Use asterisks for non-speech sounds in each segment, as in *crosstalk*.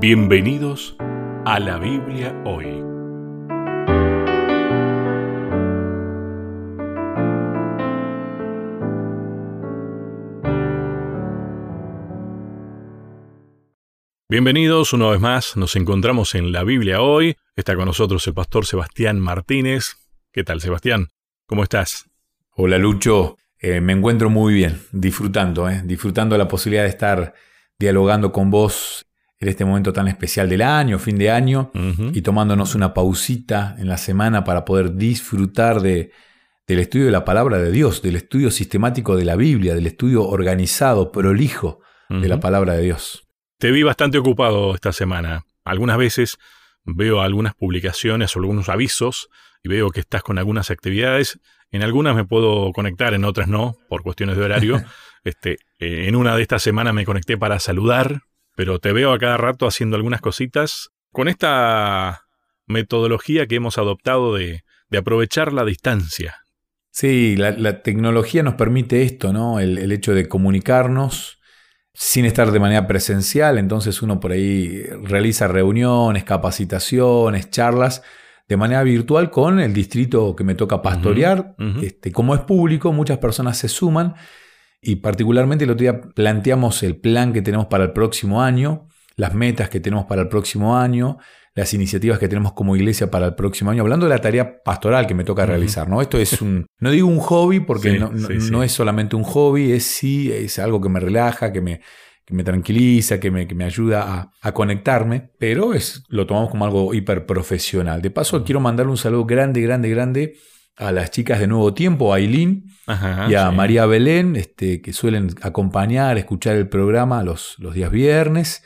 Bienvenidos a la Biblia hoy. Bienvenidos una vez más, nos encontramos en la Biblia hoy. Está con nosotros el pastor Sebastián Martínez. ¿Qué tal, Sebastián? ¿Cómo estás? Hola, Lucho. Eh, me encuentro muy bien, disfrutando, eh, disfrutando la posibilidad de estar dialogando con vos en este momento tan especial del año, fin de año, y tomándonos una pausita en la semana para poder disfrutar de, del estudio de la palabra de Dios, del estudio sistemático de la Biblia, del estudio organizado, prolijo de la palabra de Dios. Te vi bastante ocupado esta semana. Algunas veces veo algunas publicaciones o algunos avisos y veo que estás con algunas actividades. En algunas me puedo conectar, en otras no, por cuestiones de horario. *laughs* este, eh, en una de estas semanas me conecté para saludar, pero te veo a cada rato haciendo algunas cositas con esta metodología que hemos adoptado de, aprovechar la distancia. Sí, la, tecnología nos permite esto, ¿no? El, hecho de comunicarnos sin estar de manera presencial, entonces uno por ahí realiza reuniones, capacitaciones, charlas de manera virtual con el distrito que me toca pastorear. Este, como es público, muchas personas se suman y particularmente el otro día planteamos el plan que tenemos para el próximo año, las metas que tenemos para el próximo año, las iniciativas que tenemos como iglesia para el próximo año, hablando de la tarea pastoral que me toca realizar. ¿no? Esto es un, no digo un hobby porque no, es solamente un hobby, es sí, es algo que me relaja, que me, me tranquiliza, que me, que me ayuda a, conectarme, pero es, lo tomamos como algo hiper profesional. De paso, quiero mandarle un saludo grande, grande, grande a las chicas de Nuevo Tiempo, a Aileen y a María Belén, este, que suelen acompañar, escuchar el programa los, los días viernes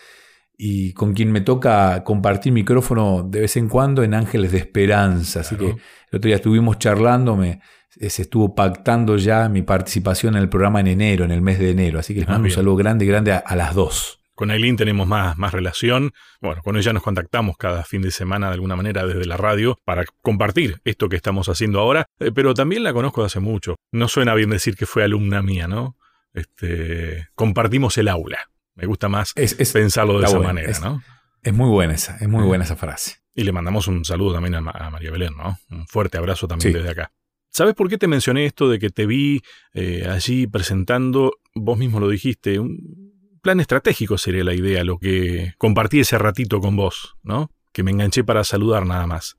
y con quien me toca compartir micrófono de vez en cuando en Ángeles de Esperanza. Así que el otro día estuvimos charlando, me, se estuvo pactando ya mi participación en el programa en enero, en el mes de enero. Así que les ah, mando un saludo grande, grande a las dos. Con Aileen tenemos más, más relación. Bueno, con ella nos contactamos cada fin de semana de alguna manera desde la radio para compartir esto que estamos haciendo ahora, eh, pero también la conozco de hace mucho. No suena bien decir que fue alumna mía, ¿no? Este, compartimos el aula. Me gusta más pensarlo de esa manera, ¿no? Es muy buena esa, es muy buena esa frase. Y le mandamos un saludo también a, María Belén, ¿no? Un fuerte abrazo también desde acá. ¿Sabes por qué te mencioné esto de que te vi eh, allí presentando? Vos mismo lo dijiste, un, plan estratégico sería la idea, lo que compartí ese ratito con vos, ¿no? Que me enganché para saludar nada más.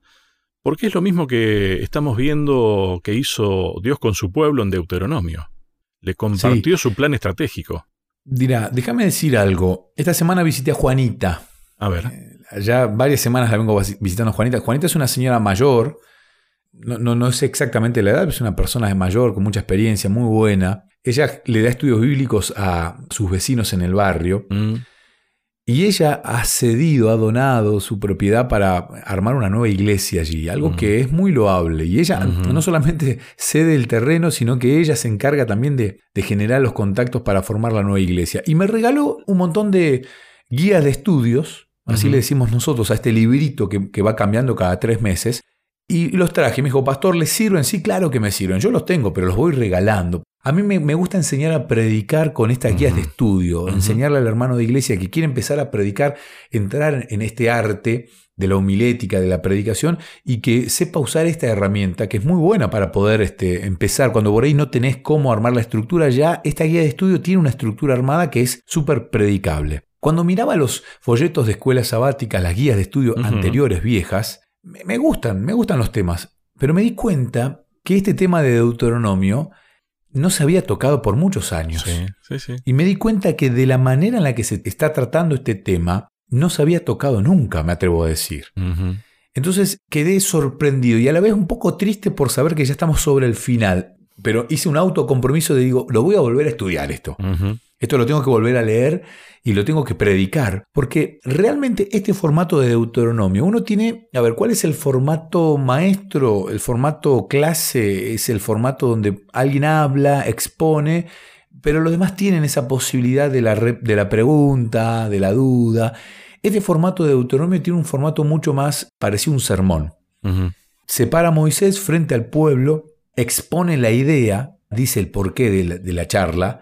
Porque es lo mismo que estamos viendo que hizo Dios con su pueblo en Deuteronomio. Le compartió su plan estratégico. Dirá, déjame decir algo. Esta semana visité a Juanita. A ver. Eh, ya varias semanas la vengo visitando a Juanita. Juanita es una señora mayor. No, no, no sé exactamente la edad, pero es una persona mayor con mucha experiencia, muy buena. Ella le da estudios bíblicos a sus vecinos en el barrio. Mm. Y ella ha cedido, ha donado su propiedad para armar una nueva iglesia allí, algo mm. que es muy loable. Y ella no solamente cede el terreno, sino que ella se encarga también de, generar los contactos para formar la nueva iglesia. Y me regaló un montón de guías de estudios, así le decimos nosotros a este librito que, que va cambiando cada tres meses. Y los traje. Me dijo, pastor, ¿les sirven? Sí, claro que me sirven. Yo los tengo, pero los voy regalando. A mí me, gusta enseñar a predicar con estas guías de estudio, enseñarle al hermano de iglesia que quiere empezar a predicar, entrar en este arte de la homilética, de la predicación, y que sepa usar esta herramienta, que es muy buena para poder este, empezar. Cuando por ahí no tenés cómo armar la estructura, ya esta guía de estudio tiene una estructura armada que es súper predicable. Cuando miraba los folletos de escuelas sabáticas, las guías de estudio anteriores viejas, me gustan, me gustan los temas, pero me di cuenta que este tema de Deuteronomio no se había tocado por muchos años. Y me di cuenta que de la manera en la que se está tratando este tema, no se había tocado nunca, me atrevo a decir. Entonces quedé sorprendido y a la vez un poco triste por saber que ya estamos sobre el final. Pero hice un autocompromiso de digo, lo voy a volver a estudiar esto. Esto lo tengo que volver a leer y lo tengo que predicar, porque realmente este formato de Deuteronomio, uno tiene, a ver, ¿cuál es el formato maestro? El formato clase es el formato donde alguien habla, expone, pero los demás tienen esa posibilidad de la, de la pregunta, de la duda. Este formato de Deuteronomio tiene un formato mucho más parecido a un sermón. Separa a Moisés frente al pueblo, expone la idea, dice el porqué de la charla,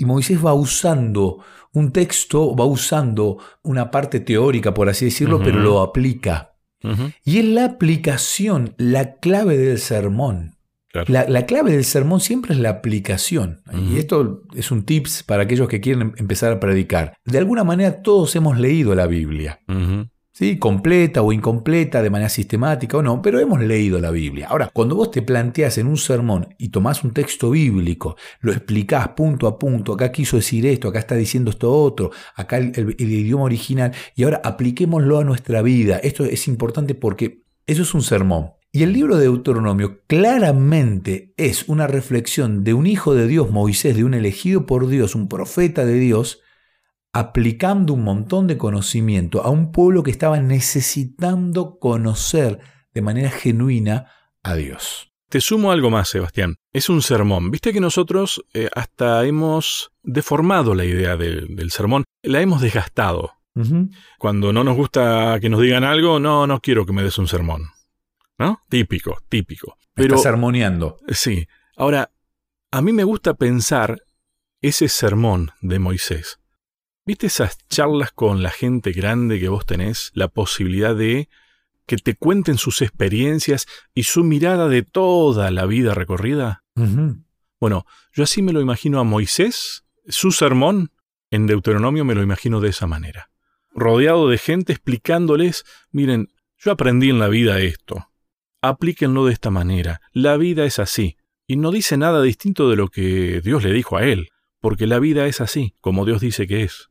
Y Moisés va usando un texto, va usando una parte teórica, por así decirlo, pero lo aplica. Y es la aplicación, la clave del sermón. La, clave del sermón siempre es la aplicación. Y esto es un tips para aquellos que quieren em, empezar a predicar. De alguna manera todos hemos leído la Biblia. ¿Sí? Completa o incompleta, de manera sistemática o no, pero hemos leído la Biblia. Ahora, cuando vos te planteas en un sermón y tomás un texto bíblico, lo explicás punto a punto, acá quiso decir esto, acá está diciendo esto otro, acá el idioma original, y ahora apliquémoslo a nuestra vida. Esto es importante porque eso es un sermón. Y el libro de Deuteronomio claramente es una reflexión de un hijo de Dios, Moisés, de un elegido por Dios, un profeta de Dios, aplicando un montón de conocimiento a un pueblo que estaba necesitando conocer de manera genuina a Dios. Te sumo algo más, Sebastián. Es un sermón. Viste que nosotros eh, hasta hemos deformado la idea del sermón, la hemos desgastado. Cuando no nos gusta que nos digan algo, no, no quiero que me des un sermón. ¿no? Típico, típico. Pero, Estás armoniando. Sí. Ahora, a mí me gusta pensar ese sermón de Moisés. ¿Viste esas charlas con la gente grande que vos tenés? La posibilidad de que te cuenten sus experiencias y su mirada de toda la vida recorrida. Bueno, yo así me lo imagino a Moisés, su sermón en Deuteronomio me lo imagino de esa manera. Rodeado de gente explicándoles, miren, yo aprendí en la vida esto, aplíquenlo de esta manera. La vida es así. Y no dice nada distinto de lo que Dios le dijo a él, porque la vida es así, como Dios dice que es.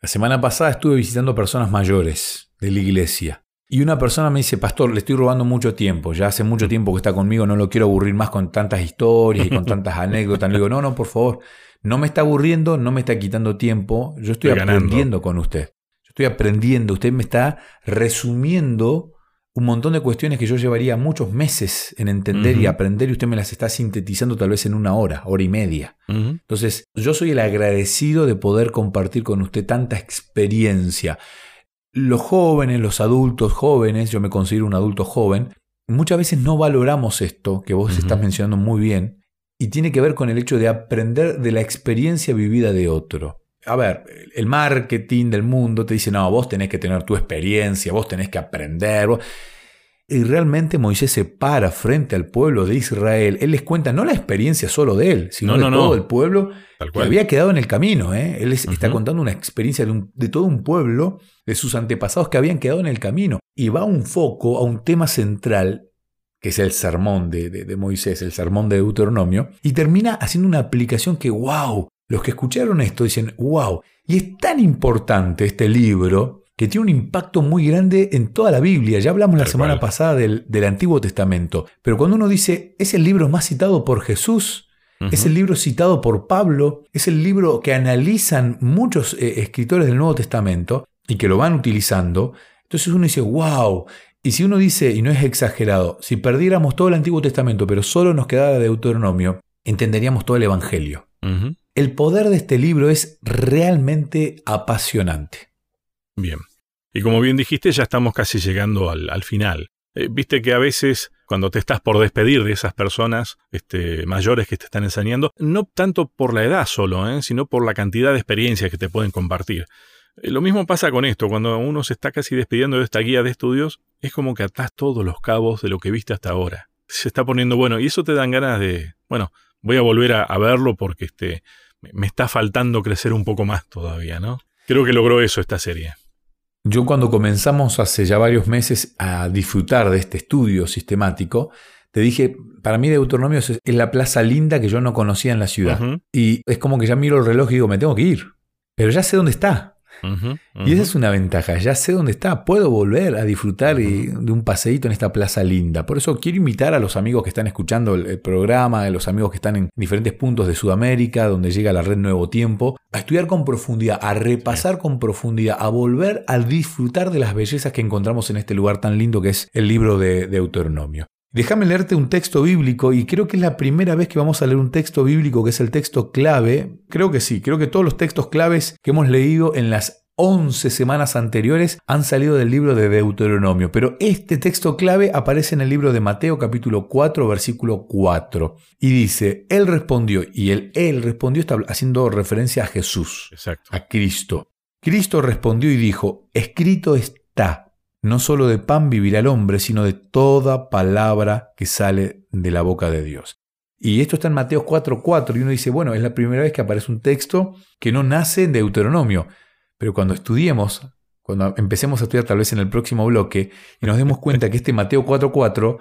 La semana pasada estuve visitando personas mayores de la iglesia. Y una persona me dice, pastor, le estoy robando mucho tiempo, ya hace mucho tiempo que está conmigo, no lo quiero aburrir más con tantas historias y con *laughs* tantas anécdotas. Le digo, no, no, por favor, no me está aburriendo, no me está quitando tiempo, yo estoy, aprendiendo con usted. Yo estoy aprendiendo, usted me está resumiendo un montón de cuestiones que yo llevaría muchos meses en entender y aprender y usted me las está sintetizando tal vez en una hora, hora y media. Entonces, yo soy el agradecido de poder compartir con usted tanta experiencia. Los jóvenes, los adultos jóvenes, yo me considero un adulto joven, muchas veces no valoramos esto que vos estás mencionando muy bien y tiene que ver con el hecho de aprender de la experiencia vivida de otro a ver, el marketing del mundo te dice, no, vos tenés que tener tu experiencia, vos tenés que aprender. Y realmente Moisés se para frente al pueblo de Israel. Él les cuenta no la experiencia solo de él, sino de todo el pueblo que había quedado en el camino. ¿eh? Él está contando una experiencia de, todo un pueblo, de sus antepasados que habían quedado en el camino. Y va un foco a un tema central, que es el sermón de, de Moisés, el sermón de Deuteronomio, y termina haciendo una aplicación que, wow, los que escucharon esto dicen, wow, y es tan importante este libro que tiene un impacto muy grande en toda la Biblia. Ya hablamos la semana pasada del, Antiguo Testamento, pero cuando uno dice, es el libro más citado por Jesús, es el libro citado por Pablo, es el libro que analizan muchos eh, escritores del Nuevo Testamento y que lo van utilizando, entonces uno dice, wow, y si uno dice, y no es exagerado, si perdiéramos todo el Antiguo Testamento, pero solo nos quedara Deuteronomio, entenderíamos todo el Evangelio. El poder de este libro es realmente apasionante. Bien. Y como bien dijiste, ya estamos casi llegando al, final. Eh, viste que a veces cuando te estás por despedir de esas personas este, mayores que te están enseñando, no tanto por la edad solo, ¿eh? sino por la cantidad de experiencias que te pueden compartir. Eh, lo mismo pasa con esto, cuando uno se está casi despidiendo de esta guía de estudios, es como que atás todos los cabos de lo que viste hasta ahora. Se está poniendo bueno y eso te dan ganas de, bueno, voy a volver a, a verlo porque este, me está faltando crecer un poco más todavía, ¿no? Creo que logró eso esta serie. Yo cuando comenzamos hace ya varios meses a disfrutar de este estudio sistemático, te dije, para mí Deuteronomio es la plaza linda que yo no conocía en la ciudad. Y es como que ya miro el reloj y digo, me tengo que ir. Pero ya sé dónde está. Y esa es una ventaja, ya sé dónde está, puedo volver a disfrutar de un paseíto en esta plaza linda. Por eso quiero invitar a los amigos que están escuchando el, programa, a los amigos que están en diferentes puntos de Sudamérica, donde llega la red Nuevo Tiempo, a estudiar con profundidad, a repasar con profundidad, a volver a disfrutar de las bellezas que encontramos en este lugar tan lindo que es el libro de Deuteronomio. Déjame leerte un texto bíblico y creo que es la primera vez que vamos a leer un texto bíblico que es el texto clave. Creo que sí, creo que todos los textos claves que hemos leído en las 11 semanas anteriores han salido del libro de Deuteronomio, pero este texto clave aparece en el libro de Mateo capítulo 4 versículo 4 y dice, Él respondió, y el Él respondió está haciendo referencia a Jesús, Exacto. a Cristo. Cristo respondió y dijo, escrito está, no solo de pan vivirá el hombre, sino de toda palabra que sale de la boca de Dios. Y esto está en Mateo 4.4 y uno dice, bueno, es la primera vez que aparece un texto que no nace en Deuteronomio. Pero cuando estudiemos, cuando empecemos a estudiar tal vez en el próximo bloque, y nos demos cuenta que este Mateo 4.4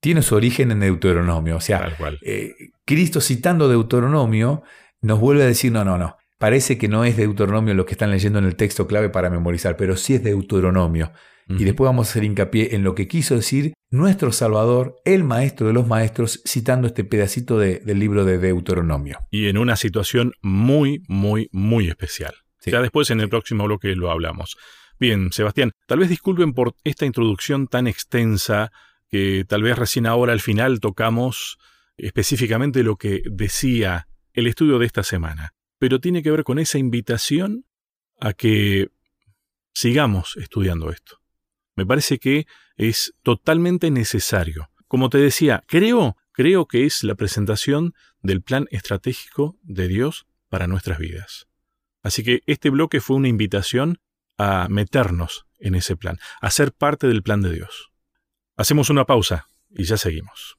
tiene su origen en Deuteronomio. O sea, eh, Cristo citando Deuteronomio nos vuelve a decir, no, no, no. Parece que no es Deuteronomio lo que están leyendo en el texto clave para memorizar, pero sí es Deuteronomio. Y después vamos a hacer hincapié en lo que quiso decir nuestro Salvador, el Maestro de los Maestros, citando este pedacito del libro de Deuteronomio. Y en una situación muy, muy, muy especial. Ya después en el próximo bloque lo hablamos. Bien, Sebastián, tal vez disculpen por esta introducción tan extensa que tal vez recién ahora al final tocamos específicamente lo que decía el estudio de esta semana, pero tiene que ver con esa invitación a que sigamos estudiando esto. Me parece que es totalmente necesario. Como te decía, creo, creo que es la presentación del plan estratégico de Dios para nuestras vidas. Así que este bloque fue una invitación a meternos en ese plan, a ser parte del plan de Dios. Hacemos una pausa y ya seguimos.